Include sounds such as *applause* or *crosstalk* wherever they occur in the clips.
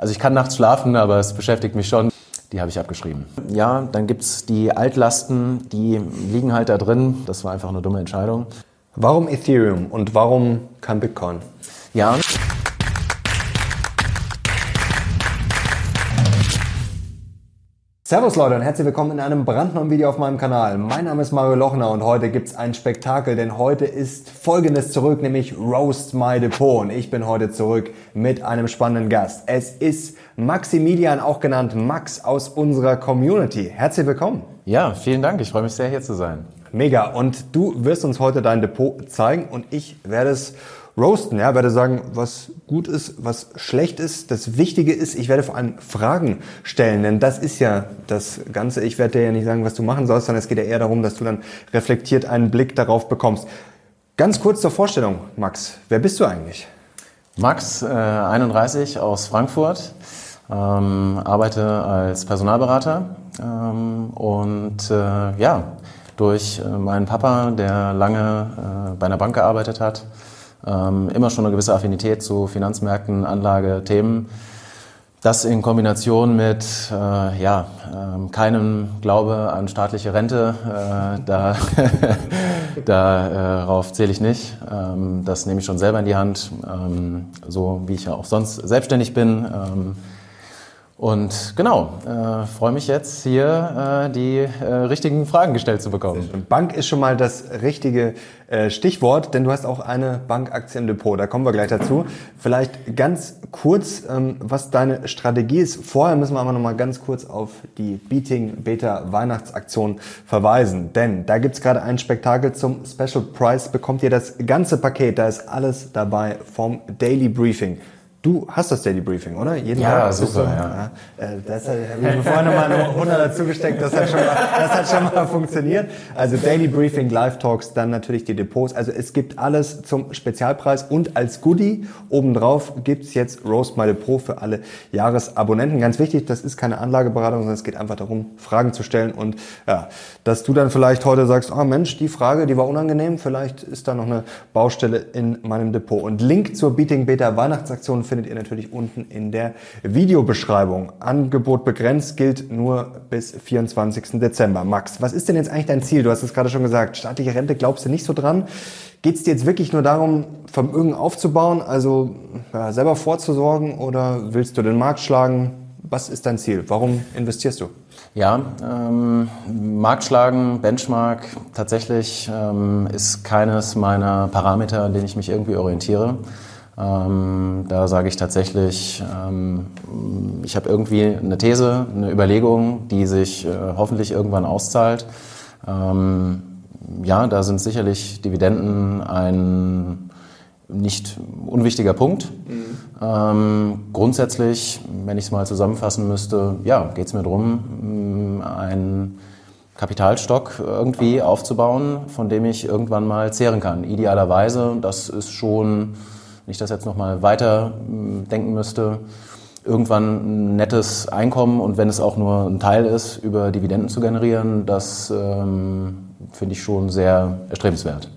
Also ich kann nachts schlafen, aber es beschäftigt mich schon. Die habe ich abgeschrieben. Ja, dann gibt es die Altlasten, die liegen halt da drin. Das war einfach eine dumme Entscheidung. Warum Ethereum und warum kein Bitcoin? Ja. Servus Leute und herzlich willkommen in einem brandneuen Video auf meinem Kanal. Mein Name ist Mario Lochner und heute gibt's ein Spektakel, denn heute ist folgendes zurück, nämlich Roast My Depot. Und ich bin heute zurück mit einem spannenden Gast. Es ist Maximilian, auch genannt Max aus unserer Community. Herzlich willkommen. Ja, vielen Dank. Ich freue mich sehr, hier zu sein. Mega. Und du wirst uns heute dein Depot zeigen und ich werde es roasten, ja, werde sagen, was gut ist, was schlecht ist. Das Wichtige ist, ich werde vor allem Fragen stellen, denn das ist ja das Ganze. Ich werde dir ja nicht sagen, was du machen sollst, sondern es geht ja eher darum, dass du dann reflektiert einen Blick darauf bekommst. Ganz kurz zur Vorstellung, Max. Wer bist du eigentlich? Max, äh, 31 aus Frankfurt, ähm, arbeite als Personalberater ähm, und äh, ja, durch äh, meinen Papa, der lange äh, bei einer Bank gearbeitet hat, ähm, immer schon eine gewisse Affinität zu Finanzmärkten, Anlage, Themen. Das in Kombination mit äh, ja, äh, keinem Glaube an staatliche Rente, äh, da, *laughs* darauf zähle ich nicht. Ähm, das nehme ich schon selber in die Hand, ähm, so wie ich ja auch sonst selbstständig bin. Ähm, und genau, äh, freue mich jetzt hier äh, die äh, richtigen Fragen gestellt zu bekommen. Bank ist schon mal das richtige äh, Stichwort, denn du hast auch eine Bankaktie im Depot. Da kommen wir gleich dazu. Vielleicht ganz kurz, ähm, was deine Strategie ist. Vorher müssen wir aber noch mal ganz kurz auf die Beating Beta Weihnachtsaktion verweisen, denn da gibt's gerade ein Spektakel zum Special Price. Bekommt ihr das ganze Paket, da ist alles dabei vom Daily Briefing. Du hast das Daily Briefing, oder? Jeden ja, Tag super, du, ja. ja. Äh, das habe ich vorhin nochmal eine 100 dazu gesteckt, das hat, schon mal, das hat schon mal funktioniert. Also Daily Briefing, Live Talks, dann natürlich die Depots. Also es gibt alles zum Spezialpreis und als Goodie obendrauf gibt's jetzt Roast My Depot für alle Jahresabonnenten. Ganz wichtig, das ist keine Anlageberatung, sondern es geht einfach darum, Fragen zu stellen und ja, dass du dann vielleicht heute sagst, oh Mensch, die Frage, die war unangenehm, vielleicht ist da noch eine Baustelle in meinem Depot. Und Link zur Beating Beta Weihnachtsaktion findet ihr natürlich unten in der Videobeschreibung. Angebot begrenzt gilt nur bis 24. Dezember. Max, was ist denn jetzt eigentlich dein Ziel? Du hast es gerade schon gesagt, staatliche Rente glaubst du nicht so dran. Geht es dir jetzt wirklich nur darum, Vermögen aufzubauen, also ja, selber vorzusorgen oder willst du den Markt schlagen? Was ist dein Ziel? Warum investierst du? Ja, ähm, Markt schlagen, Benchmark, tatsächlich ähm, ist keines meiner Parameter, an denen ich mich irgendwie orientiere. Ähm, da sage ich tatsächlich, ähm, ich habe irgendwie eine These, eine Überlegung, die sich äh, hoffentlich irgendwann auszahlt. Ähm, ja, da sind sicherlich Dividenden ein nicht unwichtiger Punkt. Mhm. Ähm, grundsätzlich, wenn ich es mal zusammenfassen müsste, ja, geht es mir darum, einen Kapitalstock irgendwie aufzubauen, von dem ich irgendwann mal zehren kann. Idealerweise, das ist schon wenn ich das jetzt nochmal weiter hm, denken müsste, irgendwann ein nettes Einkommen und wenn es auch nur ein Teil ist, über Dividenden zu generieren, das ähm, finde ich schon sehr erstrebenswert.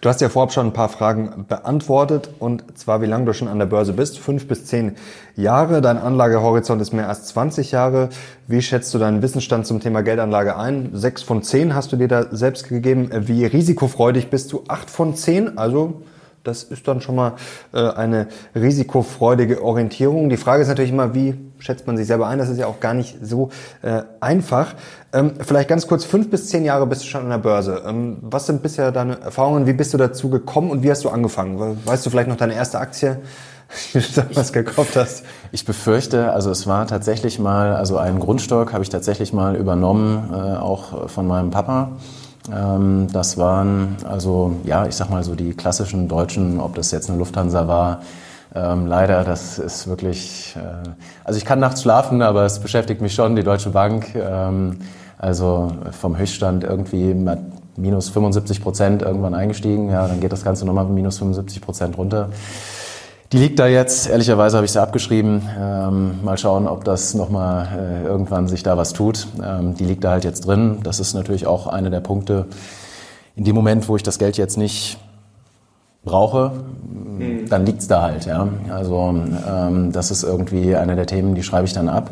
Du hast ja vorab schon ein paar Fragen beantwortet und zwar, wie lange du schon an der Börse bist. Fünf bis zehn Jahre. Dein Anlagehorizont ist mehr als 20 Jahre. Wie schätzt du deinen Wissensstand zum Thema Geldanlage ein? Sechs von zehn hast du dir da selbst gegeben. Wie risikofreudig bist du? Acht von zehn? Also das ist dann schon mal äh, eine risikofreudige Orientierung. Die Frage ist natürlich immer, wie schätzt man sich selber ein? Das ist ja auch gar nicht so äh, einfach. Ähm, vielleicht ganz kurz, fünf bis zehn Jahre bist du schon an der Börse. Ähm, was sind bisher deine Erfahrungen? Wie bist du dazu gekommen und wie hast du angefangen? Weißt du vielleicht noch deine erste Aktie? *laughs* die du damals gekauft hast? Ich befürchte, also es war tatsächlich mal, also einen Grundstock habe ich tatsächlich mal übernommen, äh, auch von meinem Papa. Ähm, das waren also, ja, ich sag mal so die klassischen Deutschen, ob das jetzt eine Lufthansa war. Ähm, leider, das ist wirklich, äh, also ich kann nachts schlafen, aber es beschäftigt mich schon, die Deutsche Bank. Ähm, also vom Höchststand irgendwie minus 75 Prozent irgendwann eingestiegen. Ja, dann geht das Ganze nochmal minus 75 Prozent runter. Die liegt da jetzt, ehrlicherweise habe ich sie abgeschrieben. Ähm, mal schauen, ob das nochmal äh, irgendwann sich da was tut. Ähm, die liegt da halt jetzt drin. Das ist natürlich auch einer der Punkte. In dem Moment, wo ich das Geld jetzt nicht brauche, mhm. dann liegt's da halt. Ja? Also ähm, das ist irgendwie eine der Themen, die schreibe ich dann ab.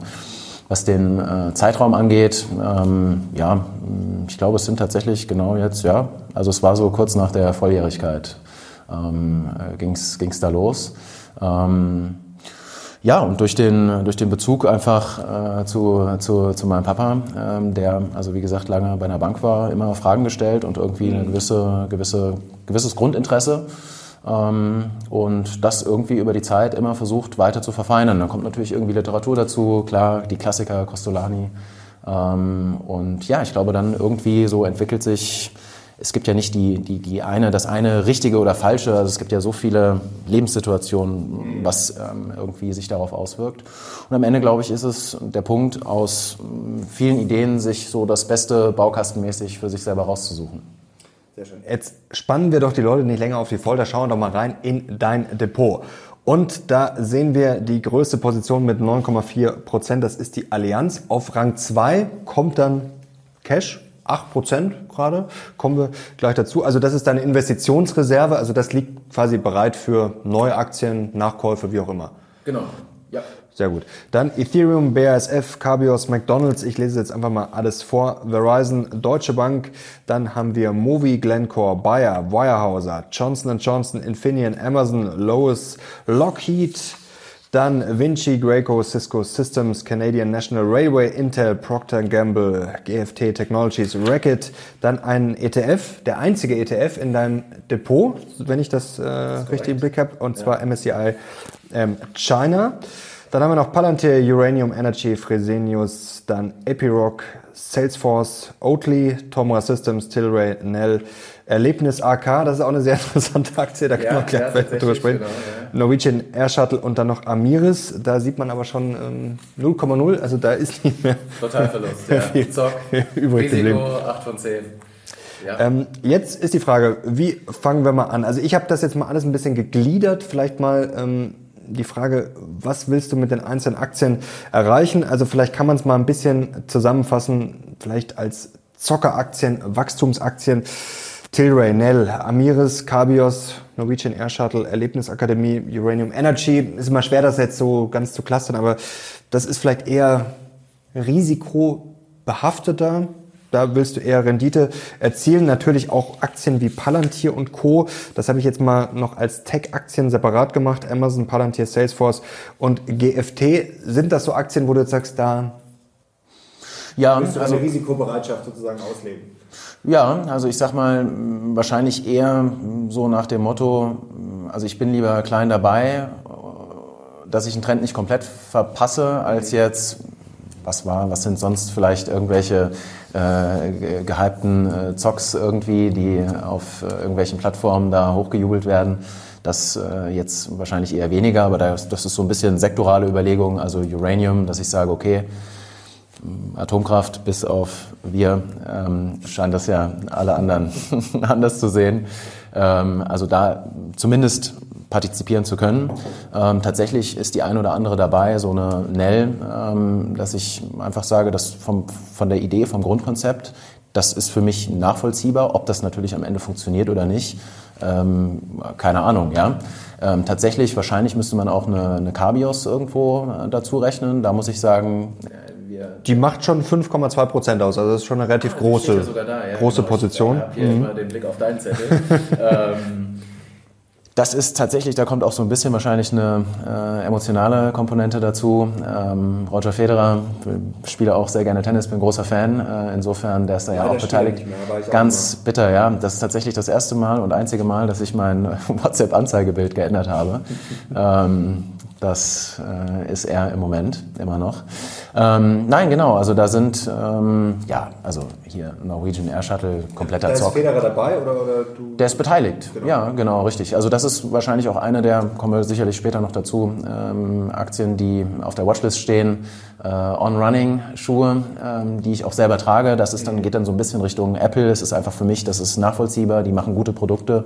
Was den äh, Zeitraum angeht, ähm, ja, ich glaube, es sind tatsächlich genau jetzt, ja, also es war so kurz nach der Volljährigkeit ähm, äh, ging's ging's da los. Ähm, ja, und durch den, durch den Bezug einfach äh, zu, zu, zu meinem Papa, ähm, der, also wie gesagt, lange bei einer Bank war, immer Fragen gestellt und irgendwie ein gewisse, gewisse, gewisses Grundinteresse. Ähm, und das irgendwie über die Zeit immer versucht weiter zu verfeinern. Dann kommt natürlich irgendwie Literatur dazu, klar, die Klassiker, Costolani. Ähm, und ja, ich glaube, dann irgendwie so entwickelt sich es gibt ja nicht die, die, die eine, das eine richtige oder falsche. Also es gibt ja so viele Lebenssituationen, was ähm, irgendwie sich darauf auswirkt. Und am Ende, glaube ich, ist es der Punkt, aus ähm, vielen Ideen sich so das Beste baukastenmäßig für sich selber rauszusuchen. Sehr schön. Jetzt spannen wir doch die Leute nicht länger auf die Folter, schauen doch mal rein in dein Depot. Und da sehen wir die größte Position mit 9,4 Prozent. Das ist die Allianz. Auf Rang 2 kommt dann Cash 8 Prozent gerade, kommen wir gleich dazu. Also das ist deine Investitionsreserve, also das liegt quasi bereit für neue Aktien, Nachkäufe, wie auch immer. Genau, ja. Sehr gut. Dann Ethereum, BASF, Cabios, McDonalds. Ich lese jetzt einfach mal alles vor. Verizon, Deutsche Bank. Dann haben wir Movi, Glencore, Bayer, Weyerhauser, Johnson Johnson, Infineon, Amazon, Lois, Lockheed, dann Vinci, Graco, Cisco Systems, Canadian National Railway, Intel, Procter Gamble, GFT Technologies, Racket. Dann ein ETF, der einzige ETF in deinem Depot, wenn ich das, äh, das richtig im Blick habe, und zwar ja. MSCI ähm, China. Dann haben wir noch Palantir, Uranium Energy, Fresenius, dann Epiroc, Salesforce, Oatly, Tomra Systems, Tilray, Nell, Erlebnis AK, das ist auch eine sehr *laughs* interessante Aktie, da ja, wir gleich ja, drüber sprechen. Genau, ja. Norwegian Air Shuttle und dann noch Amiris, da sieht man aber schon ähm, 0,0, also da ist nicht mehr Total Verlust, *laughs* ja. viel Zock, übrig Risiko geblieben. 8 von 10. Ja. Ähm, jetzt ist die Frage, wie fangen wir mal an? Also ich habe das jetzt mal alles ein bisschen gegliedert, vielleicht mal ähm, die Frage, was willst du mit den einzelnen Aktien erreichen? Also vielleicht kann man es mal ein bisschen zusammenfassen, vielleicht als Zockeraktien, Wachstumsaktien. Tilray, Nell, Amiris, Cabios, Norwegian Air Shuttle, Erlebnisakademie, Uranium Energy. Ist immer schwer, das jetzt so ganz zu clustern, aber das ist vielleicht eher risikobehafteter. Da willst du eher Rendite erzielen. Natürlich auch Aktien wie Palantir und Co. Das habe ich jetzt mal noch als Tech-Aktien separat gemacht. Amazon, Palantir, Salesforce und GFT. Sind das so Aktien, wo du jetzt sagst, da ja, willst du also, eine Risikobereitschaft sozusagen ausleben? Ja, also ich sag mal, wahrscheinlich eher so nach dem Motto, also ich bin lieber klein dabei, dass ich einen Trend nicht komplett verpasse, als jetzt, was war, was sind sonst vielleicht irgendwelche äh, gehypten äh, Zocks irgendwie, die auf äh, irgendwelchen Plattformen da hochgejubelt werden. Das äh, jetzt wahrscheinlich eher weniger, aber das, das ist so ein bisschen sektorale Überlegung, also Uranium, dass ich sage, okay, Atomkraft, bis auf wir, ähm, scheint das ja alle anderen *laughs* anders zu sehen. Ähm, also da zumindest partizipieren zu können. Ähm, tatsächlich ist die ein oder andere dabei, so eine Nell, ähm, dass ich einfach sage, dass vom, von der Idee, vom Grundkonzept, das ist für mich nachvollziehbar. Ob das natürlich am Ende funktioniert oder nicht, ähm, keine Ahnung, ja. Ähm, tatsächlich, wahrscheinlich müsste man auch eine, eine Cabios irgendwo äh, dazu rechnen. Da muss ich sagen, die macht schon 5,2 Prozent aus, also das ist schon eine relativ ah, große, ja da, ja, große genau. Position. Ich habe hier mhm. den Blick auf deinen Zettel. *laughs* ähm, das ist tatsächlich, da kommt auch so ein bisschen wahrscheinlich eine äh, emotionale Komponente dazu. Ähm, Roger Federer, spiele auch sehr gerne Tennis, bin großer Fan. Äh, insofern, der ist da ja, ja auch beteiligt. Mehr, Ganz auch bitter, ja. Das ist tatsächlich das erste Mal und einzige Mal, dass ich mein *laughs* WhatsApp-Anzeigebild geändert habe. *laughs* ähm, das äh, ist er im Moment immer noch. Ähm, nein, genau, also da sind, ähm, ja, also hier Norwegian Air Shuttle, kompletter da Zock. Ist Federer dabei oder, oder du? Der ist beteiligt, genau. ja, genau, richtig. Also das ist wahrscheinlich auch eine der, kommen wir sicherlich später noch dazu, ähm, Aktien, die auf der Watchlist stehen, äh, On-Running-Schuhe, ähm, die ich auch selber trage. Das ist dann, geht dann so ein bisschen Richtung Apple. Es ist einfach für mich, das ist nachvollziehbar, die machen gute Produkte.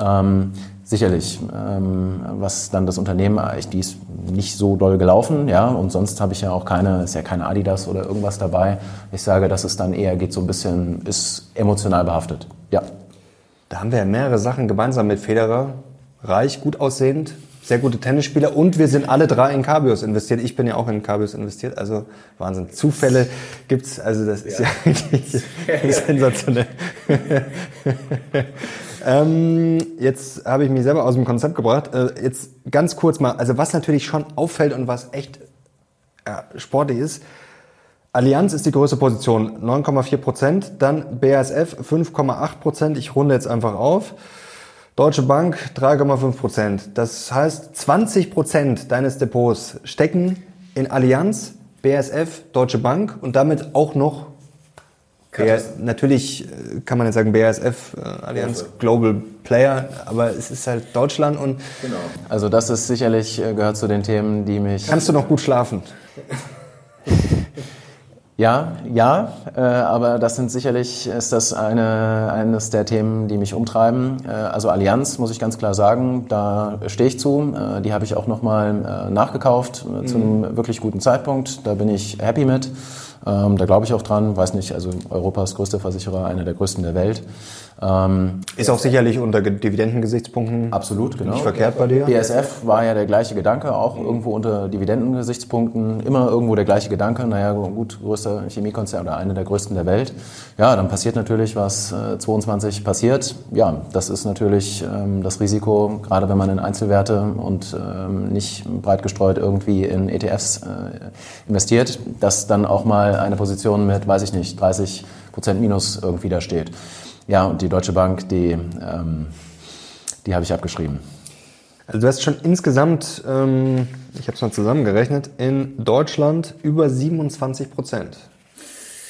Ähm, sicherlich, ähm, was dann das Unternehmen, die ist nicht so doll gelaufen, ja, und sonst habe ich ja auch keine, ist ja keine Adidas oder irgendwas dabei. Ich sage, dass es dann eher geht so ein bisschen, ist emotional behaftet, ja. Da haben wir ja mehrere Sachen gemeinsam mit Federer. Reich, gut aussehend, sehr gute Tennisspieler und wir sind alle drei in Cabios investiert. Ich bin ja auch in Cabios investiert, also Wahnsinn. Zufälle gibt's, also das ist ja, ja *laughs* sensationell. *laughs* ähm, jetzt habe ich mich selber aus dem Konzept gebracht. Äh, jetzt ganz kurz mal, also was natürlich schon auffällt und was echt ja, sportlich ist, Allianz ist die größte Position, 9,4 Prozent. Dann BASF 5,8 Prozent. Ich runde jetzt einfach auf. Deutsche Bank 3,5 Prozent. Das heißt, 20 Prozent deines Depots stecken in Allianz, BASF, Deutsche Bank und damit auch noch BAS, natürlich äh, kann man jetzt sagen BASF, äh, Allianz Global Player, aber es ist halt Deutschland und genau. Also das ist sicherlich äh, gehört zu den Themen, die mich. Kannst du noch gut schlafen? *laughs* Ja, ja, äh, aber das sind sicherlich, ist das eine, eines der Themen, die mich umtreiben. Äh, also Allianz, muss ich ganz klar sagen, da stehe ich zu. Äh, die habe ich auch nochmal nachgekauft äh, zu einem mhm. wirklich guten Zeitpunkt. Da bin ich happy mit. Ähm, da glaube ich auch dran, weiß nicht, also Europas größter Versicherer, einer der größten der Welt. Ähm, ist auch sicherlich unter Dividendengesichtspunkten absolut, genau. nicht verkehrt bei dir. BSF war ja der gleiche Gedanke, auch irgendwo unter Dividendengesichtspunkten, immer irgendwo der gleiche Gedanke, naja gut, größter Chemiekonzern oder einer der größten der Welt. Ja, dann passiert natürlich, was äh, 22 passiert. Ja, das ist natürlich ähm, das Risiko, gerade wenn man in Einzelwerte und ähm, nicht breit gestreut irgendwie in ETFs äh, investiert, dass dann auch mal eine Position mit, weiß ich nicht, 30 Prozent Minus irgendwie da steht. Ja, und die Deutsche Bank, die, ähm, die habe ich abgeschrieben. Also du hast schon insgesamt, ähm, ich habe es mal zusammengerechnet, in Deutschland über 27 Prozent.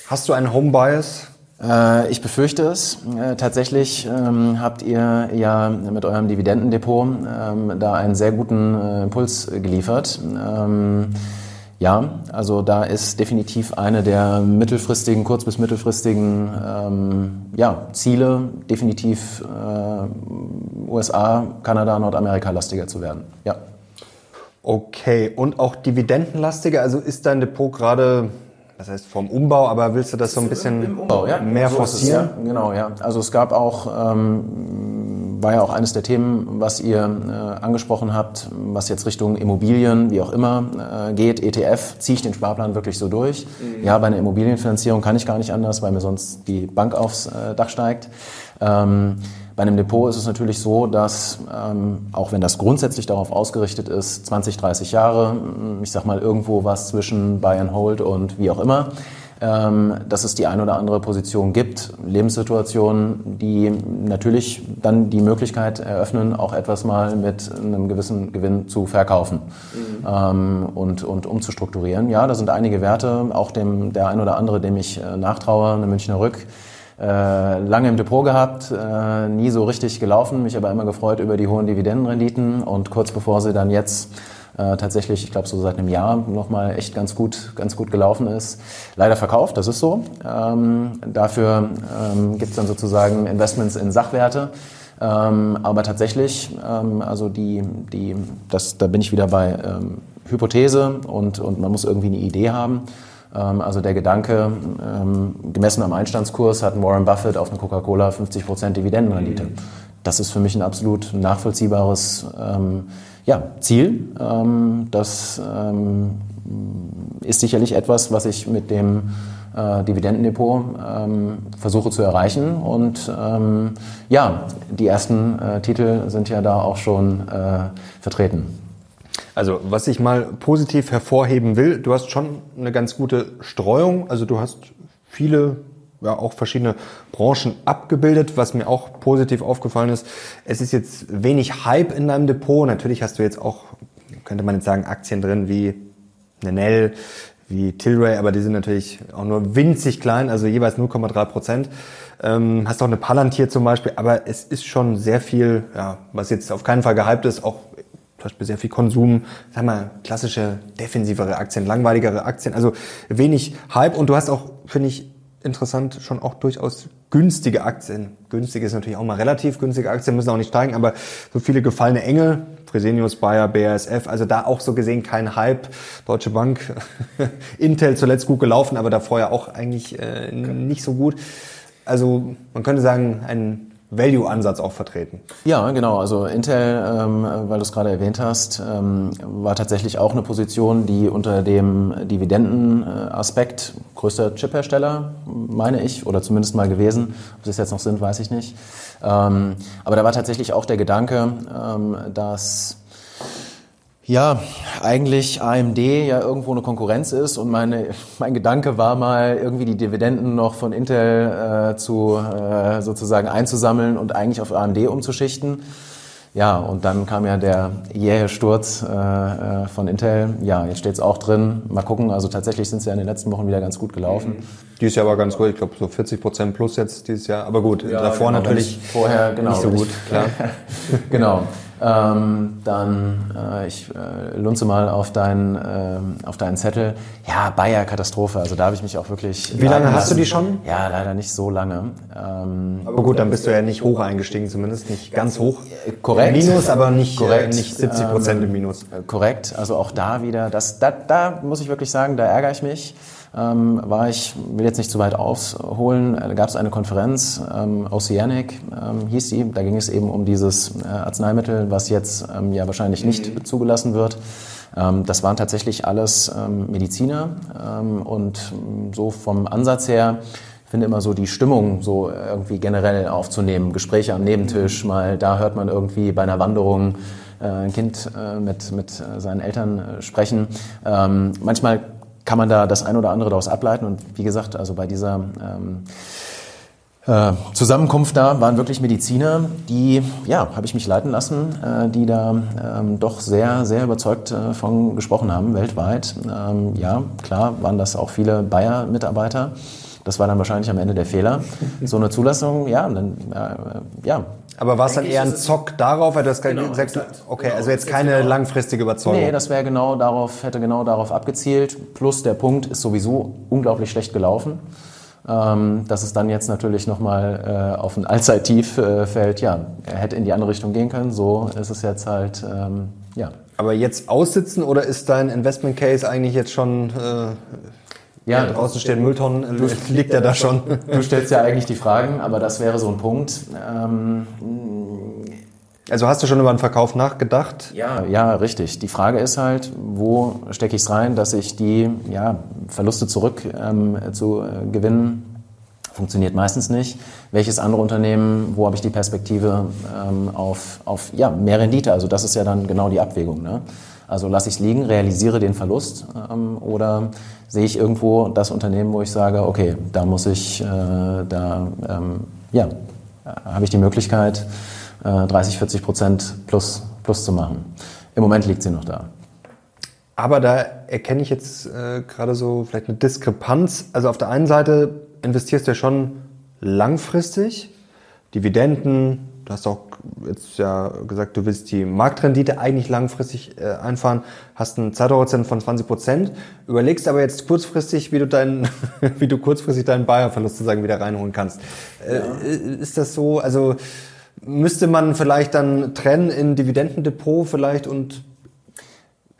Hast du einen Home Bias? Äh, ich befürchte es. Äh, tatsächlich ähm, habt ihr ja mit eurem Dividendendepot ähm, da einen sehr guten äh, Impuls geliefert. Ja, also da ist definitiv eine der mittelfristigen, kurz- bis mittelfristigen ähm, ja, Ziele, definitiv äh, USA, Kanada, Nordamerika lastiger zu werden. Ja. Okay, und auch dividendenlastiger, also ist dein Depot gerade das heißt vom Umbau, aber willst du das so ein bisschen Umbau, ja. mehr so forcieren? Es, ja. Genau, ja. Also es gab auch, ähm, war ja auch eines der Themen, was ihr äh, angesprochen habt, was jetzt Richtung Immobilien, wie auch immer, äh, geht. ETF, ziehe ich den Sparplan wirklich so durch? Mhm. Ja, bei einer Immobilienfinanzierung kann ich gar nicht anders, weil mir sonst die Bank aufs äh, Dach steigt. Ähm, bei einem Depot ist es natürlich so, dass, ähm, auch wenn das grundsätzlich darauf ausgerichtet ist, 20, 30 Jahre, ich sag mal irgendwo was zwischen Buy and Hold und wie auch immer, dass es die ein oder andere Position gibt, Lebenssituationen, die natürlich dann die Möglichkeit eröffnen, auch etwas mal mit einem gewissen Gewinn zu verkaufen mhm. ähm, und, und umzustrukturieren. Ja, da sind einige Werte, auch dem, der ein oder andere, dem ich äh, nachtraue, eine Münchner Rück, äh, lange im Depot gehabt, äh, nie so richtig gelaufen, mich aber immer gefreut über die hohen Dividendenrenditen und kurz bevor sie dann jetzt äh, tatsächlich, ich glaube so seit einem Jahr nochmal echt ganz gut, ganz gut gelaufen ist, leider verkauft, das ist so. Ähm, dafür ähm, gibt es dann sozusagen Investments in Sachwerte. Ähm, aber tatsächlich, ähm, also die, die, das, da bin ich wieder bei ähm, Hypothese und, und man muss irgendwie eine Idee haben. Ähm, also der Gedanke, ähm, gemessen am Einstandskurs hat Warren Buffett auf eine Coca-Cola 50% Dividendenrendite. Das ist für mich ein absolut nachvollziehbares ähm, ja, Ziel. das ist sicherlich etwas, was ich mit dem äh, Dividendendepot versuche zu erreichen. Und ja, die ersten äh, Titel sind ja da auch schon äh, vertreten. Also was ich mal positiv hervorheben will, du hast schon eine ganz gute Streuung, also du hast viele ja, auch verschiedene Branchen abgebildet, was mir auch positiv aufgefallen ist. Es ist jetzt wenig Hype in deinem Depot. Natürlich hast du jetzt auch, könnte man jetzt sagen, Aktien drin wie Nenel, wie Tilray, aber die sind natürlich auch nur winzig klein, also jeweils 0,3 Prozent. Ähm, hast auch eine Palantir zum Beispiel, aber es ist schon sehr viel, ja, was jetzt auf keinen Fall gehypt ist, auch zum Beispiel sehr viel Konsum, sag mal, klassische defensivere Aktien, langweiligere Aktien, also wenig Hype und du hast auch, finde ich, interessant, schon auch durchaus günstige Aktien. Günstig ist natürlich auch mal relativ, günstige Aktien müssen auch nicht steigen, aber so viele gefallene Engel, Fresenius, Bayer, BASF, also da auch so gesehen kein Hype. Deutsche Bank, *laughs* Intel zuletzt gut gelaufen, aber davor ja auch eigentlich äh, nicht so gut. Also man könnte sagen, ein Value-Ansatz auch vertreten. Ja, genau. Also Intel, ähm, weil du es gerade erwähnt hast, ähm, war tatsächlich auch eine Position, die unter dem Dividendenaspekt größter Chiphersteller, meine ich, oder zumindest mal gewesen. Ob sie es jetzt noch sind, weiß ich nicht. Ähm, aber da war tatsächlich auch der Gedanke, ähm, dass ja, eigentlich AMD ja irgendwo eine Konkurrenz ist und meine, *laughs* mein Gedanke war mal, irgendwie die Dividenden noch von Intel äh, zu äh, sozusagen einzusammeln und eigentlich auf AMD umzuschichten. Ja, und dann kam ja der jähe Sturz äh, äh, von Intel. Ja, jetzt steht es auch drin. Mal gucken. Also tatsächlich sind sie ja in den letzten Wochen wieder ganz gut gelaufen. Dieses Jahr war ganz gut. Ich glaube so 40 Prozent plus jetzt dieses Jahr. Aber gut, ja, davor genau, natürlich vorher genau, nicht so gut. Klar. *laughs* genau. Ähm, dann, äh, ich äh, lunze mal auf, dein, äh, auf deinen Zettel. Ja, Bayer Katastrophe. Also da habe ich mich auch wirklich. Wie lange hast du die schon? Ja, leider nicht so lange. Ähm, aber gut, dann bist du ja nicht hoch eingestiegen, zumindest nicht ganz hoch. Äh, korrekt. Minus, aber nicht, äh, korrekt. nicht 70 Prozent ähm, im Minus. Korrekt. Also auch da wieder, das, da, da muss ich wirklich sagen, da ärgere ich mich ähm, war ich, will jetzt nicht zu weit ausholen, da gab es eine Konferenz, ähm, Oceanic ähm, hieß sie, da ging es eben um dieses äh, Arzneimittel, was jetzt ähm, ja wahrscheinlich nicht mhm. zugelassen wird. Ähm, das waren tatsächlich alles ähm, Mediziner und so vom Ansatz her, ich finde immer so die Stimmung so irgendwie generell aufzunehmen, Gespräche am Nebentisch, mhm. mal da hört man irgendwie bei einer Wanderung äh, ein Kind äh, mit, mit seinen Eltern sprechen. manchmal kann man da das ein oder andere daraus ableiten. Und wie gesagt, also bei dieser ähm, äh, Zusammenkunft da waren wirklich Mediziner, die, ja, habe ich mich leiten lassen, äh, die da ähm, doch sehr, sehr überzeugt äh, von gesprochen haben, weltweit. Ähm, ja, klar waren das auch viele Bayer-Mitarbeiter. Das war dann wahrscheinlich am Ende der Fehler. So eine Zulassung, ja, dann, äh, ja, aber war es dann eher ein Zock darauf? Weil du hast genau, gesagt, okay, genau. also jetzt keine genau. langfristige Überzeugung. Nee, das wäre genau darauf, hätte genau darauf abgezielt. Plus der Punkt ist sowieso unglaublich schlecht gelaufen. Ähm, dass es dann jetzt natürlich nochmal äh, auf ein Allzeittief äh, fällt, ja, er hätte in die andere Richtung gehen können. So ist es jetzt halt, ähm, ja. Aber jetzt aussitzen oder ist dein Investment Case eigentlich jetzt schon äh, ja, draußen stehen Mülltonnen, du, *laughs* liegt er da schon. *laughs* Du stellst ja eigentlich die Fragen, aber das wäre so ein Punkt. Ähm, also hast du schon über den Verkauf nachgedacht? Ja, ja, richtig. Die Frage ist halt, wo stecke ich es rein, dass ich die ja, Verluste zurück ähm, zu äh, gewinnen funktioniert meistens nicht. Welches andere Unternehmen, wo habe ich die Perspektive ähm, auf, auf ja, mehr Rendite? Also das ist ja dann genau die Abwägung. Ne? Also lasse ich es liegen, realisiere den Verlust ähm, oder sehe ich irgendwo das Unternehmen, wo ich sage, okay, da muss ich, äh, da ähm, ja, habe ich die Möglichkeit, äh, 30, 40 Prozent plus, plus zu machen. Im Moment liegt sie noch da. Aber da erkenne ich jetzt äh, gerade so vielleicht eine Diskrepanz. Also auf der einen Seite investierst du ja schon langfristig, Dividenden, Du hast auch jetzt ja gesagt, du willst die Marktrendite eigentlich langfristig äh, einfahren, hast einen Zeithorizont von 20 Prozent, überlegst aber jetzt kurzfristig, wie du deinen, *laughs* wie du kurzfristig deinen Bayer-Verlust sozusagen wieder reinholen kannst. Äh, ja. Äh, ist das so? Also müsste man vielleicht dann trennen in Dividendendepot vielleicht und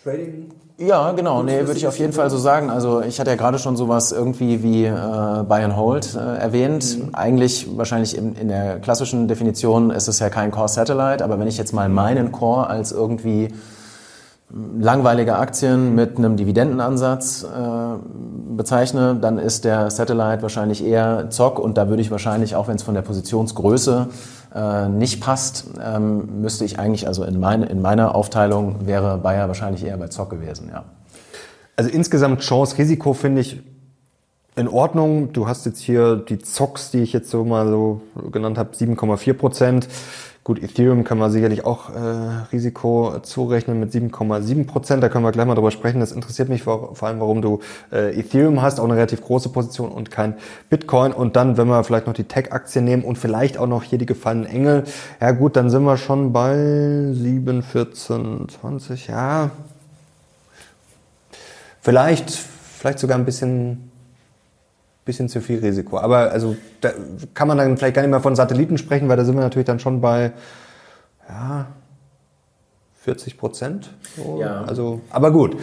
Trading? Ja, genau. Nee, würde ich auf jeden Fall so sagen. Also ich hatte ja gerade schon sowas irgendwie wie äh, Buy and Hold äh, erwähnt. Mhm. Eigentlich wahrscheinlich in, in der klassischen Definition ist es ja kein Core Satellite, aber wenn ich jetzt mal meinen Core als irgendwie langweilige Aktien mit einem Dividendenansatz äh, bezeichne, dann ist der Satellite wahrscheinlich eher Zock und da würde ich wahrscheinlich, auch wenn es von der Positionsgröße äh, nicht passt, ähm, müsste ich eigentlich, also in, mein, in meiner Aufteilung wäre Bayer wahrscheinlich eher bei Zock gewesen, ja. Also insgesamt Chance-Risiko finde ich in Ordnung. Du hast jetzt hier die Zocks, die ich jetzt so mal so genannt habe, 7,4 Prozent. Gut, Ethereum kann man sicherlich auch äh, Risiko zurechnen mit 7,7 Prozent. Da können wir gleich mal drüber sprechen. Das interessiert mich vor, vor allem, warum du äh, Ethereum hast, auch eine relativ große Position und kein Bitcoin. Und dann, wenn wir vielleicht noch die Tech-Aktien nehmen und vielleicht auch noch hier die gefallenen Engel, ja gut, dann sind wir schon bei 7, 14, 20, ja. Vielleicht, vielleicht sogar ein bisschen bisschen zu viel Risiko. Aber also da kann man dann vielleicht gar nicht mehr von Satelliten sprechen, weil da sind wir natürlich dann schon bei ja, 40 Prozent. So. Ja. Also, aber gut.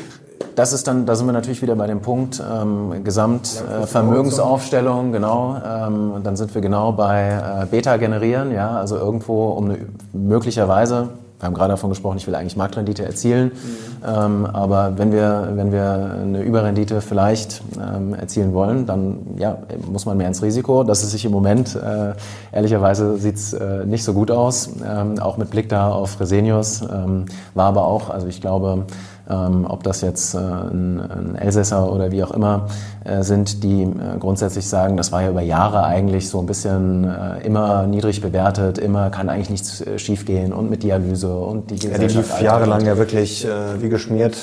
das ist dann, da sind wir natürlich wieder bei dem Punkt ähm, Gesamtvermögensaufstellung, äh, genau. Ähm, dann sind wir genau bei äh, Beta generieren, ja, also irgendwo um eine, möglicherweise wir haben gerade davon gesprochen, ich will eigentlich Marktrendite erzielen, mhm. ähm, aber wenn wir, wenn wir eine Überrendite vielleicht ähm, erzielen wollen, dann ja, muss man mehr ins Risiko. Das ist sich im Moment, äh, ehrlicherweise sieht es äh, nicht so gut aus, ähm, auch mit Blick da auf Resenius, ähm, war aber auch, also ich glaube, ähm, ob das jetzt äh, ein, ein, Elsässer oder wie auch immer äh, sind, die äh, grundsätzlich sagen, das war ja über Jahre eigentlich so ein bisschen äh, immer niedrig bewertet, immer kann eigentlich nichts äh, schiefgehen und mit Dialyse und die Gesellschaft. Ja, die lief jahrelang ja wirklich äh, wie geschmiert.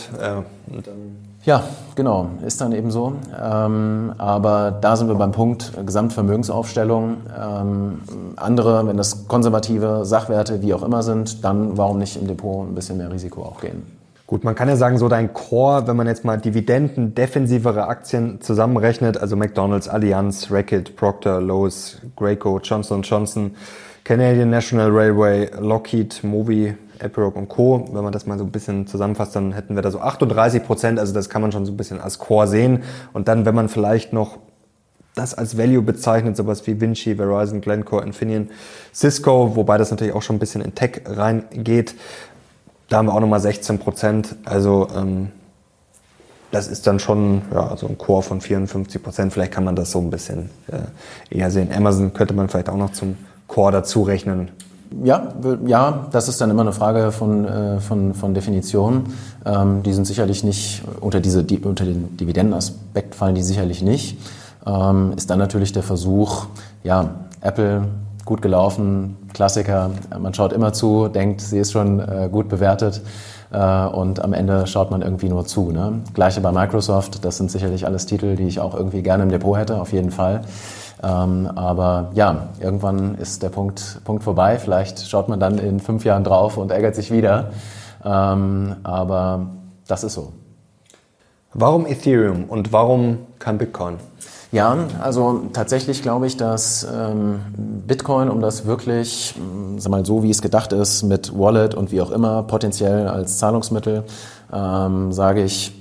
ja, genau, ist dann eben so. Ähm, aber da sind wir beim Punkt Gesamtvermögensaufstellung. Ähm, andere, wenn das konservative Sachwerte wie auch immer sind, dann warum nicht im Depot ein bisschen mehr Risiko auch gehen? Gut, man kann ja sagen, so dein Core, wenn man jetzt mal Dividenden, defensivere Aktien zusammenrechnet, also McDonald's, Allianz, Reckitt, Procter, Lowe's, Graco, Johnson Johnson, Canadian National Railway, Lockheed, Movi, Epiroc und Co. Wenn man das mal so ein bisschen zusammenfasst, dann hätten wir da so 38 Prozent. Also das kann man schon so ein bisschen als Core sehen. Und dann, wenn man vielleicht noch das als Value bezeichnet, sowas wie Vinci, Verizon, Glencore, Infineon, Cisco, wobei das natürlich auch schon ein bisschen in Tech reingeht, da haben wir auch nochmal 16 Prozent. Also ähm, das ist dann schon ja, so ein Core von 54 Prozent. Vielleicht kann man das so ein bisschen äh, eher sehen. Amazon könnte man vielleicht auch noch zum Core dazu rechnen. Ja, ja, das ist dann immer eine Frage von, äh, von, von Definition. Ähm, die sind sicherlich nicht, unter, diese, die, unter den Dividendenaspekt fallen die sicherlich nicht. Ähm, ist dann natürlich der Versuch, ja, Apple gut gelaufen, Klassiker. Man schaut immer zu, denkt, sie ist schon äh, gut bewertet äh, und am Ende schaut man irgendwie nur zu. Ne? Gleiche bei Microsoft, das sind sicherlich alles Titel, die ich auch irgendwie gerne im Depot hätte, auf jeden Fall. Ähm, aber ja, irgendwann ist der Punkt, Punkt vorbei. Vielleicht schaut man dann in fünf Jahren drauf und ärgert sich wieder. Ähm, aber das ist so. Warum Ethereum und warum kein Bitcoin? Ja, also tatsächlich glaube ich, dass ähm, Bitcoin, um das wirklich, hm, sag mal so wie es gedacht ist, mit Wallet und wie auch immer, potenziell als Zahlungsmittel, ähm, sage ich,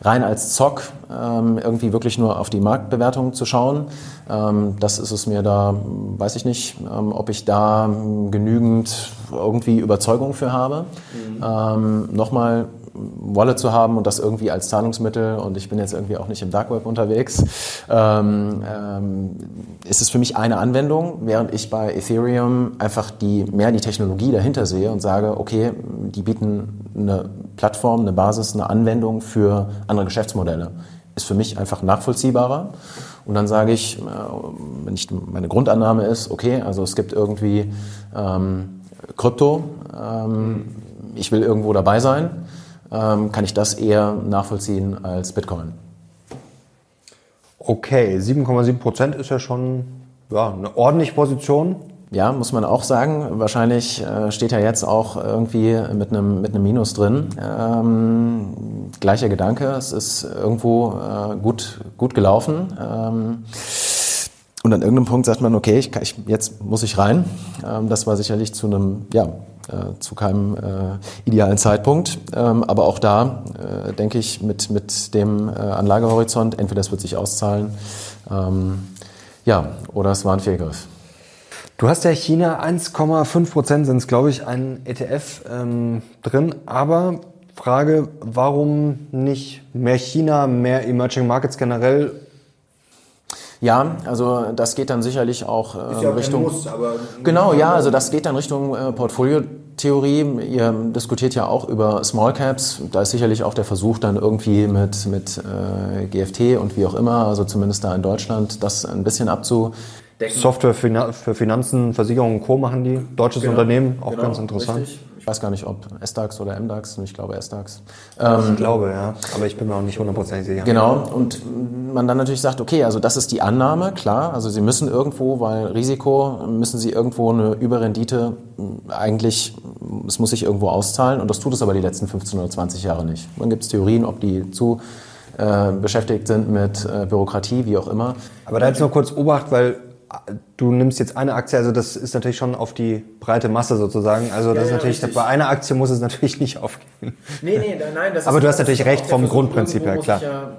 rein als Zock ähm, irgendwie wirklich nur auf die Marktbewertung zu schauen. Ähm, das ist es mir da, weiß ich nicht, ähm, ob ich da genügend irgendwie Überzeugung für habe. Mhm. Ähm, Nochmal, Wallet zu haben und das irgendwie als Zahlungsmittel und ich bin jetzt irgendwie auch nicht im Dark Web unterwegs, ähm, ähm, ist es für mich eine Anwendung, während ich bei Ethereum einfach die, mehr die Technologie dahinter sehe und sage, okay, die bieten eine Plattform, eine Basis, eine Anwendung für andere Geschäftsmodelle. Ist für mich einfach nachvollziehbarer. Und dann sage ich, äh, wenn ich, meine Grundannahme ist, okay, also es gibt irgendwie ähm, Krypto, ähm, ich will irgendwo dabei sein kann ich das eher nachvollziehen als Bitcoin. Okay, 7,7 Prozent ist ja schon ja, eine ordentliche Position. Ja, muss man auch sagen. Wahrscheinlich äh, steht ja jetzt auch irgendwie mit einem, mit einem Minus drin. Ähm, gleicher Gedanke, es ist irgendwo äh, gut, gut gelaufen. Ähm, und an irgendeinem Punkt sagt man, okay, ich, ich, jetzt muss ich rein. Ähm, das war sicherlich zu einem ja, zu keinem äh, idealen Zeitpunkt. Ähm, aber auch da äh, denke ich mit, mit dem äh, Anlagehorizont, entweder es wird sich auszahlen, ähm, ja, oder es war ein Fehlgriff. Du hast ja China 1,5 Prozent sind es, glaube ich, ein ETF ähm, drin. Aber Frage, warum nicht mehr China, mehr Emerging Markets generell ja, also das geht dann sicherlich auch äh, ja Richtung. Muss, genau, ja, also das geht dann Richtung äh, Portfoliotheorie. Ihr diskutiert ja auch über Small Caps. Da ist sicherlich auch der Versuch dann irgendwie mit, mit äh, GFT und wie auch immer, also zumindest da in Deutschland, das ein bisschen abzu. Software für Finanzen, Versicherungen und Co. machen die. Deutsches genau. Unternehmen, auch genau, ganz interessant. Richtig. Ich weiß gar nicht, ob S-DAX oder M-DAX, ich glaube S-DAX. Ähm, ich glaube, ja. Aber ich bin mir auch nicht hundertprozentig sicher. Genau. Und man dann natürlich sagt, okay, also das ist die Annahme, klar. Also Sie müssen irgendwo, weil Risiko, müssen Sie irgendwo eine Überrendite eigentlich, es muss sich irgendwo auszahlen. Und das tut es aber die letzten 15 oder 20 Jahre nicht. Dann gibt es Theorien, ob die zu äh, beschäftigt sind mit äh, Bürokratie, wie auch immer. Aber da jetzt noch kurz Obacht, weil du nimmst jetzt eine Aktie, also das ist natürlich schon auf die breite Masse sozusagen. Also das ja, ist natürlich, richtig. bei einer Aktie muss es natürlich *laughs* nicht aufgehen. Nee, nee, nein, das Aber ist, du hast natürlich recht vom Grundprinzip her, klar. Ja,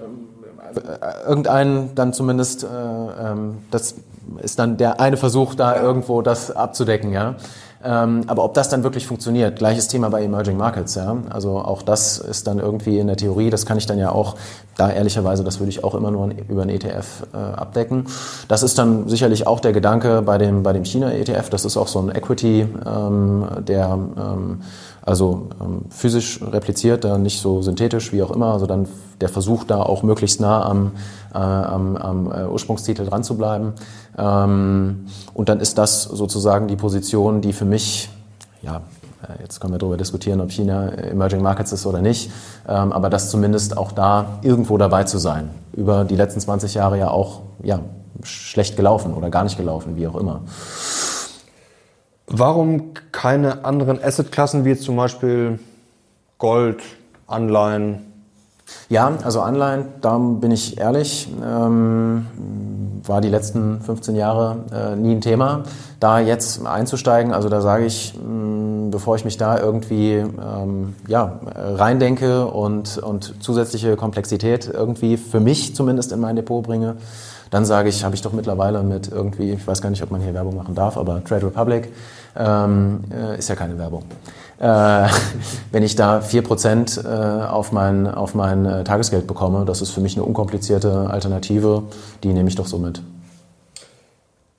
äh, irgendeinen dann zumindest, äh, ähm, das ist dann der eine Versuch, da irgendwo das abzudecken, ja. Ähm, aber ob das dann wirklich funktioniert, gleiches Thema bei Emerging Markets. Ja? Also auch das ist dann irgendwie in der Theorie, das kann ich dann ja auch, da ehrlicherweise, das würde ich auch immer nur über einen ETF äh, abdecken. Das ist dann sicherlich auch der Gedanke bei dem, bei dem China-ETF. Das ist auch so ein Equity, ähm, der ähm, also ähm, physisch repliziert, nicht so synthetisch, wie auch immer. Also dann der Versuch, da auch möglichst nah am, äh, am, am äh, Ursprungstitel dran zu bleiben. Ähm, und dann ist das sozusagen die Position, die für mich, ja, äh, jetzt können wir darüber diskutieren, ob China Emerging Markets ist oder nicht, ähm, aber das zumindest auch da irgendwo dabei zu sein. Über die letzten 20 Jahre ja auch ja, schlecht gelaufen oder gar nicht gelaufen, wie auch immer. Warum keine anderen Assetklassen wie zum Beispiel Gold, Anleihen? Ja, also Anleihen, da bin ich ehrlich, ähm, war die letzten 15 Jahre äh, nie ein Thema. Da jetzt einzusteigen, also da sage ich, mh, mm, bevor ich mich da irgendwie ähm, ja, reindenke und, und zusätzliche Komplexität irgendwie für mich zumindest in mein Depot bringe, dann sage ich, habe ich doch mittlerweile mit irgendwie, ich weiß gar nicht, ob man hier Werbung machen darf, aber Trade Republic ähm, äh, ist ja keine Werbung. Äh, *laughs* wenn ich da 4% äh, auf mein, auf mein äh, Tagesgeld bekomme, das ist für mich eine unkomplizierte Alternative, die nehme ich doch so mit.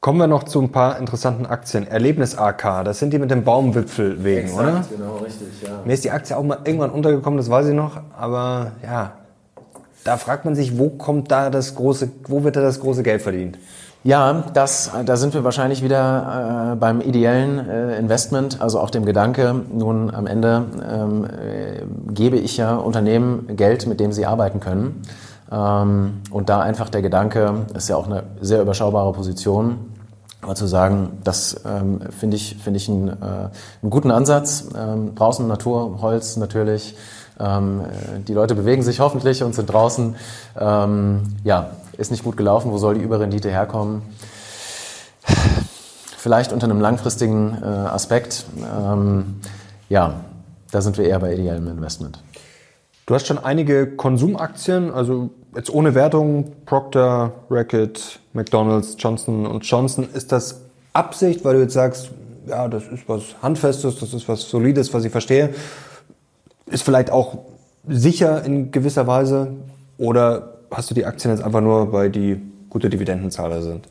Kommen wir noch zu ein paar interessanten Aktien. Erlebnis AK, das sind die mit dem Baumwipfel wegen, Exakt, oder? Genau, richtig, ja. Mir ist die Aktie auch mal irgendwann untergekommen, das weiß ich noch, aber ja, da fragt man sich, wo kommt da das große, wo wird da das große Geld verdient? Ja, das, da sind wir wahrscheinlich wieder äh, beim ideellen äh, Investment, also auch dem Gedanke, nun am Ende ähm, äh, gebe ich ja Unternehmen Geld, mit dem sie arbeiten können. Ähm, und da einfach der Gedanke, ist ja auch eine sehr überschaubare Position, aber zu sagen, das ähm, finde ich, finde ich einen, äh, einen guten Ansatz. Ähm, draußen Natur, Holz natürlich, ähm, die Leute bewegen sich hoffentlich und sind draußen. Ähm, ja, ist nicht gut gelaufen. Wo soll die Überrendite herkommen? Vielleicht unter einem langfristigen äh, Aspekt. Ähm, ja, da sind wir eher bei ideellem Investment. Du hast schon einige Konsumaktien, also jetzt ohne Wertung, Procter, Racket, McDonald's, Johnson Johnson. Ist das Absicht, weil du jetzt sagst, ja, das ist was Handfestes, das ist was Solides, was ich verstehe? ist vielleicht auch sicher in gewisser Weise oder hast du die Aktien jetzt einfach nur, weil die gute Dividendenzahler sind?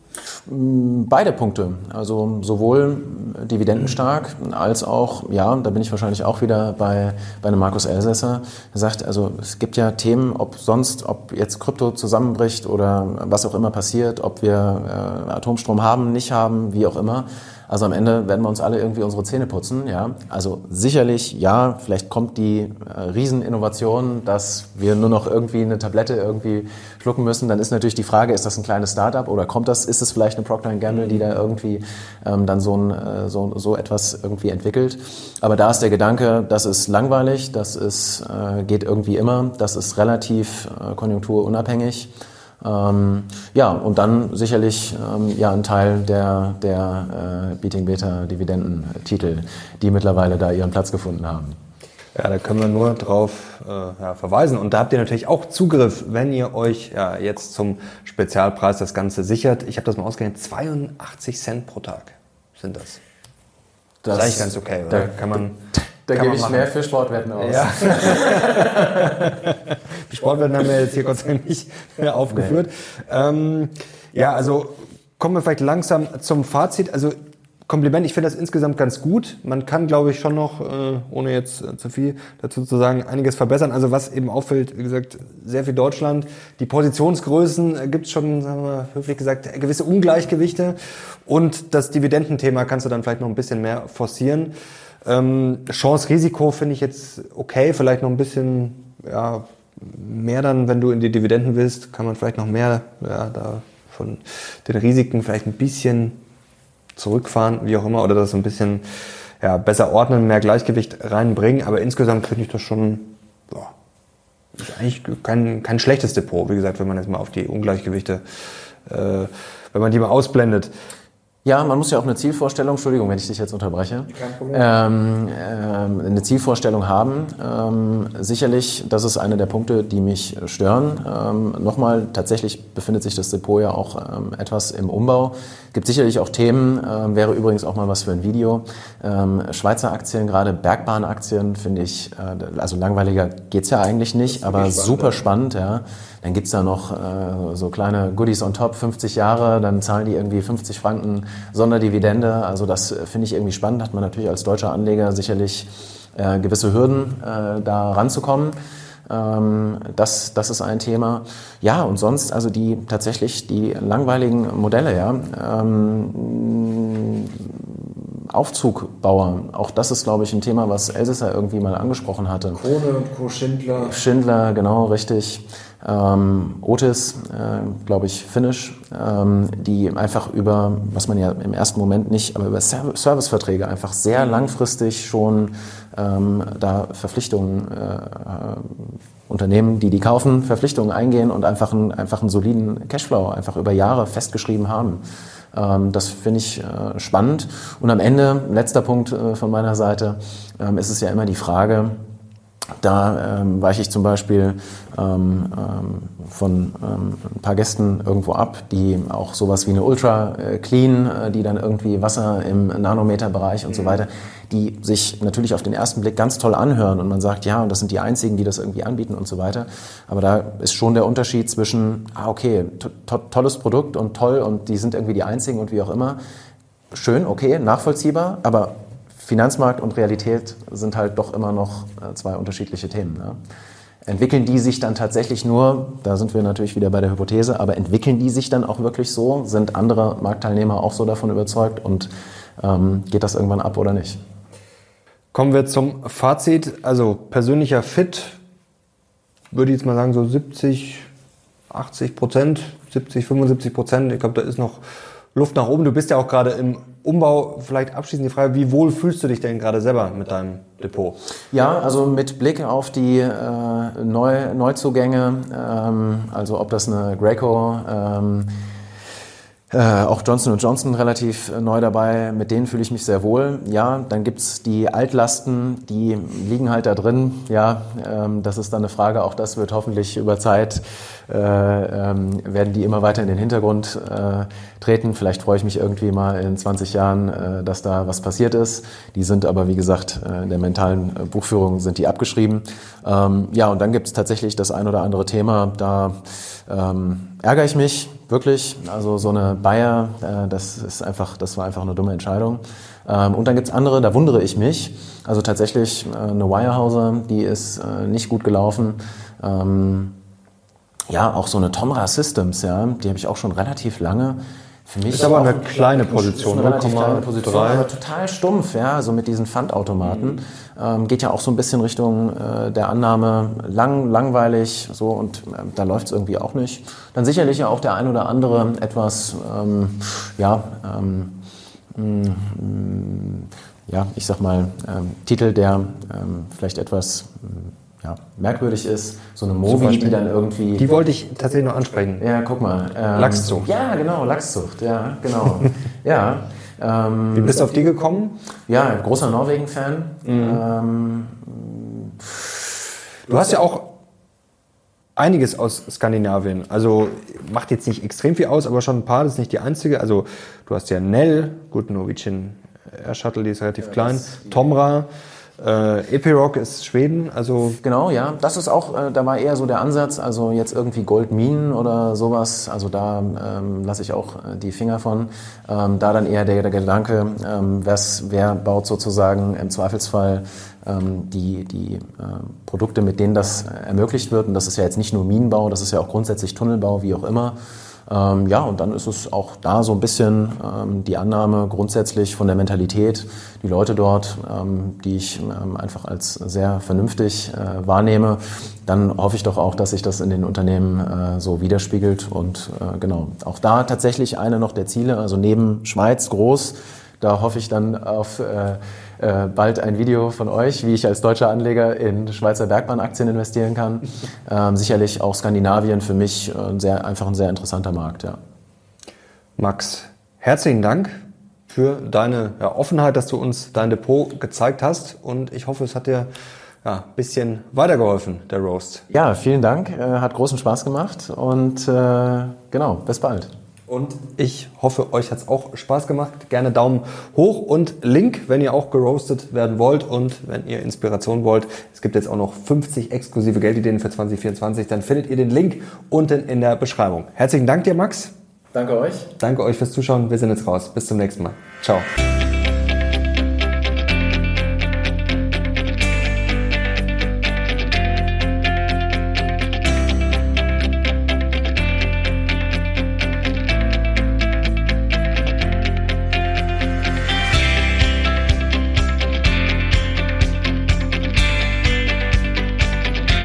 Mm, beide Punkte. Also sowohl dividendenstark als auch, ja, da bin ich wahrscheinlich auch wieder bei, bei einem Markus Elsässer, der sagt, also es gibt ja Themen, ob sonst, ob jetzt Krypto zusammenbricht oder was auch immer passiert, ob wir äh, Atomstrom haben, nicht haben, wie auch immer. Also am Ende werden wir uns alle irgendwie unsere Zähne putzen. Ja? Also sicherlich, ja, vielleicht kommt die äh, Rieseninnovation, dass wir nur noch irgendwie eine Tablette irgendwie schlucken müssen. Dann ist natürlich die Frage, ist das ein kleines Startup oder kommt das, ist es vielleicht eine Procter Gamble, die da irgendwie ähm, dann so, ein, äh, so, so etwas irgendwie entwickelt. Aber da ist der Gedanke, das ist langweilig, das ist, äh, geht irgendwie immer, das ist relativ äh, konjunkturunabhängig. Ähm, ja, und dann sicherlich ähm, ja ein Teil der, der äh, Beating Beta Dividendentitel, die mittlerweile da ihren Platz gefunden haben. Ja, da können wir nur drauf äh, ja, verweisen. Und da habt ihr natürlich auch Zugriff, wenn ihr euch ja, jetzt zum Spezialpreis das Ganze sichert. Ich habe das mal ausgerechnet, 82 Cent pro Tag sind das. Das, das ist eigentlich ganz okay, oder? Da, kann man, da gebe ich mehr für Sportwetten aus. Ja. *laughs* Die Sportwetten haben wir jetzt hier Gott sei Dank nicht mehr aufgeführt. Nee. Ähm, ja, also kommen wir vielleicht langsam zum Fazit. Also Kompliment, ich finde das insgesamt ganz gut. Man kann, glaube ich, schon noch, äh, ohne jetzt äh, zu viel dazu zu sagen, einiges verbessern. Also was eben auffällt, wie gesagt, sehr viel Deutschland. Die Positionsgrößen äh, gibt es schon, sagen wir höflich gesagt, gewisse Ungleichgewichte. Und das Dividendenthema kannst du dann vielleicht noch ein bisschen mehr forcieren. Ähm, Chance-Risiko finde ich jetzt okay, vielleicht noch ein bisschen ja, mehr dann, wenn du in die Dividenden willst, kann man vielleicht noch mehr ja, da von den Risiken vielleicht ein bisschen zurückfahren, wie auch immer, oder das ein bisschen ja, besser ordnen, mehr Gleichgewicht reinbringen. Aber insgesamt finde ich das schon ja, ist eigentlich kein, kein schlechtes Depot, wie gesagt, wenn man jetzt mal auf die Ungleichgewichte, äh, wenn man die mal ausblendet. Ja, man muss ja auch eine Zielvorstellung, Entschuldigung, wenn ich dich jetzt unterbreche, ähm, ähm, eine Zielvorstellung haben. Ähm, sicherlich, das ist einer der Punkte, die mich stören. Ähm, Nochmal, tatsächlich befindet sich das Depot ja auch ähm, etwas im Umbau. Gibt sicherlich auch Themen, ähm, wäre übrigens auch mal was für ein Video. Ähm, Schweizer Aktien, gerade Bergbahnaktien, finde ich, äh, also langweiliger geht's ja eigentlich nicht, aber spannend, super spannend, ja. Dann gibt's da noch äh, so kleine Goodies on top, 50 Jahre, dann zahlen die irgendwie 50 Franken Sonderdividende. Also das finde ich irgendwie spannend, hat man natürlich als deutscher Anleger sicherlich äh, gewisse Hürden, äh, da ranzukommen. Ähm, das, das ist ein Thema. Ja, und sonst also die tatsächlich die langweiligen Modelle, ja. Ähm, Aufzugbauer, auch das ist, glaube ich, ein Thema, was Elsässer irgendwie mal angesprochen hatte. Krone und Co. Schindler. Schindler, genau, richtig ähm, Otis, äh, glaube ich, Finnish, ähm, die einfach über, was man ja im ersten Moment nicht, aber über Serviceverträge einfach sehr langfristig schon ähm, da Verpflichtungen äh, Unternehmen, die die kaufen, Verpflichtungen eingehen und einfach einen, einfach einen soliden Cashflow einfach über Jahre festgeschrieben haben. Ähm, das finde ich äh, spannend. Und am Ende, letzter Punkt äh, von meiner Seite, ähm, ist es ja immer die Frage, da ähm, weiche ich zum Beispiel ähm, ähm, von ähm, ein paar Gästen irgendwo ab, die auch sowas wie eine Ultra äh, Clean, äh, die dann irgendwie Wasser im Nanometerbereich und mhm. so weiter, die sich natürlich auf den ersten Blick ganz toll anhören und man sagt, ja, und das sind die einzigen, die das irgendwie anbieten und so weiter. Aber da ist schon der Unterschied zwischen, ah, okay, to tolles Produkt und toll und die sind irgendwie die einzigen und wie auch immer. Schön, okay, nachvollziehbar, aber Finanzmarkt und Realität sind halt doch immer noch äh, zwei unterschiedliche Themen. Ne? Entwickeln die sich dann tatsächlich nur, da sind wir natürlich wieder bei der Hypothese, aber entwickeln die sich dann auch wirklich so? Sind andere Marktteilnehmer auch so davon überzeugt und ähm, geht das irgendwann ab oder nicht? Kommen wir zum Fazit. Also persönlicher Fit, würde ich jetzt mal sagen, so 70, 80 Prozent, 70, 75 Prozent. Ich glaube, da ist noch Luft nach oben. Du bist ja auch gerade im Umbau. Vielleicht abschließend die Frage, wie wohl fühlst du dich denn gerade selber mit deinem Depot? Ja, also mit Blick auf die äh, Neu Neuzugänge, ähm, also ob das eine Greco, ähm, äh, auch Johnson Johnson relativ äh, neu dabei, mit denen fühle ich mich sehr wohl. Ja, dann gibt's die Altlasten, die liegen halt da drin. Ja, ähm, das ist dann eine Frage, auch das wird hoffentlich über Zeit, äh, ähm, werden die immer weiter in den Hintergrund äh, treten. Vielleicht freue ich mich irgendwie mal in 20 Jahren, äh, dass da was passiert ist. Die sind aber, wie gesagt, äh, in der mentalen Buchführung sind die abgeschrieben. Ähm, ja, und dann gibt's tatsächlich das ein oder andere Thema, da ähm, ärgere ich mich wirklich. Also so eine Bayer, äh, das ist einfach, das war einfach eine dumme Entscheidung. Ähm, und dann gibt's andere, da wundere ich mich. Also tatsächlich äh, eine Wirehauser, die ist äh, nicht gut gelaufen. Ähm, ja, auch so eine Tomra Systems, ja, die habe ich auch schon relativ lange. Für mich ist aber eine kleine Position, eine relativ kleine Position, aber total stumpf, ja, so mit diesen Pfandautomaten. Mhm. Ähm, geht ja auch so ein bisschen Richtung äh, der Annahme lang, langweilig, so und äh, da läuft es irgendwie auch nicht. Dann sicherlich ja auch der ein oder andere etwas, ähm, ja, ähm, mh, mm, ja, ich sag mal, ähm, Titel, der ähm, vielleicht etwas ja, merkwürdig ist, so eine Movi, die dann irgendwie. Die wollte ich tatsächlich noch ansprechen. Ja, guck mal. Ähm, Lachszucht. Ja, genau, Lachszucht, ja, genau. *laughs* ja. Ähm, Wie bist du auf die gekommen? Ja, großer Norwegen-Fan. Mhm. Ähm, du hast ja auch einiges aus Skandinavien. Also macht jetzt nicht extrem viel aus, aber schon ein paar. Das ist nicht die einzige. Also du hast ja Nell, gut, Norwegian Air Shuttle, die ist relativ ja, klein. Tomra. Äh, Epiroc ist Schweden, also. Genau, ja. Das ist auch, äh, da war eher so der Ansatz, also jetzt irgendwie Goldminen oder sowas, also da ähm, lasse ich auch äh, die Finger von. Ähm, da dann eher der, der Gedanke, ähm, was, wer baut sozusagen im Zweifelsfall ähm, die, die äh, Produkte, mit denen das ermöglicht wird. Und das ist ja jetzt nicht nur Minenbau, das ist ja auch grundsätzlich Tunnelbau, wie auch immer. Ähm, ja, und dann ist es auch da so ein bisschen ähm, die Annahme grundsätzlich von der Mentalität, die Leute dort, ähm, die ich ähm, einfach als sehr vernünftig äh, wahrnehme, dann hoffe ich doch auch, dass sich das in den Unternehmen äh, so widerspiegelt. Und äh, genau, auch da tatsächlich eine noch der Ziele, also neben Schweiz groß, Da hoffe ich dann auf äh, äh, bald ein Video von euch, wie ich als deutscher Anleger in Schweizer Bergbannaktien investieren kann. *laughs* Ähm, sicherlich auch Skandinavien für mich ein sehr, einfach ein sehr interessanter Markt. Ja. Max, herzlichen Dank für deine ja, Offenheit, dass du uns dein Depot gezeigt hast und ich hoffe, es hat dir ja, ein bisschen weitergeholfen, der Roast. Ja, vielen Dank, äh, hat großen Spaß gemacht und äh, genau, bis bald. Und ich hoffe, euch hat es auch Spaß gemacht. Gerne Daumen hoch und Link, wenn ihr auch geroastet werden wollt und wenn ihr Inspiration wollt. Es gibt jetzt auch noch 50 exklusive Geldideen für 2024. Dann findet ihr den Link unten in der Beschreibung. Herzlichen Dank dir, Max. Danke euch. Danke euch fürs Zuschauen. Wir sind jetzt raus. Bis zum nächsten Mal. Ciao.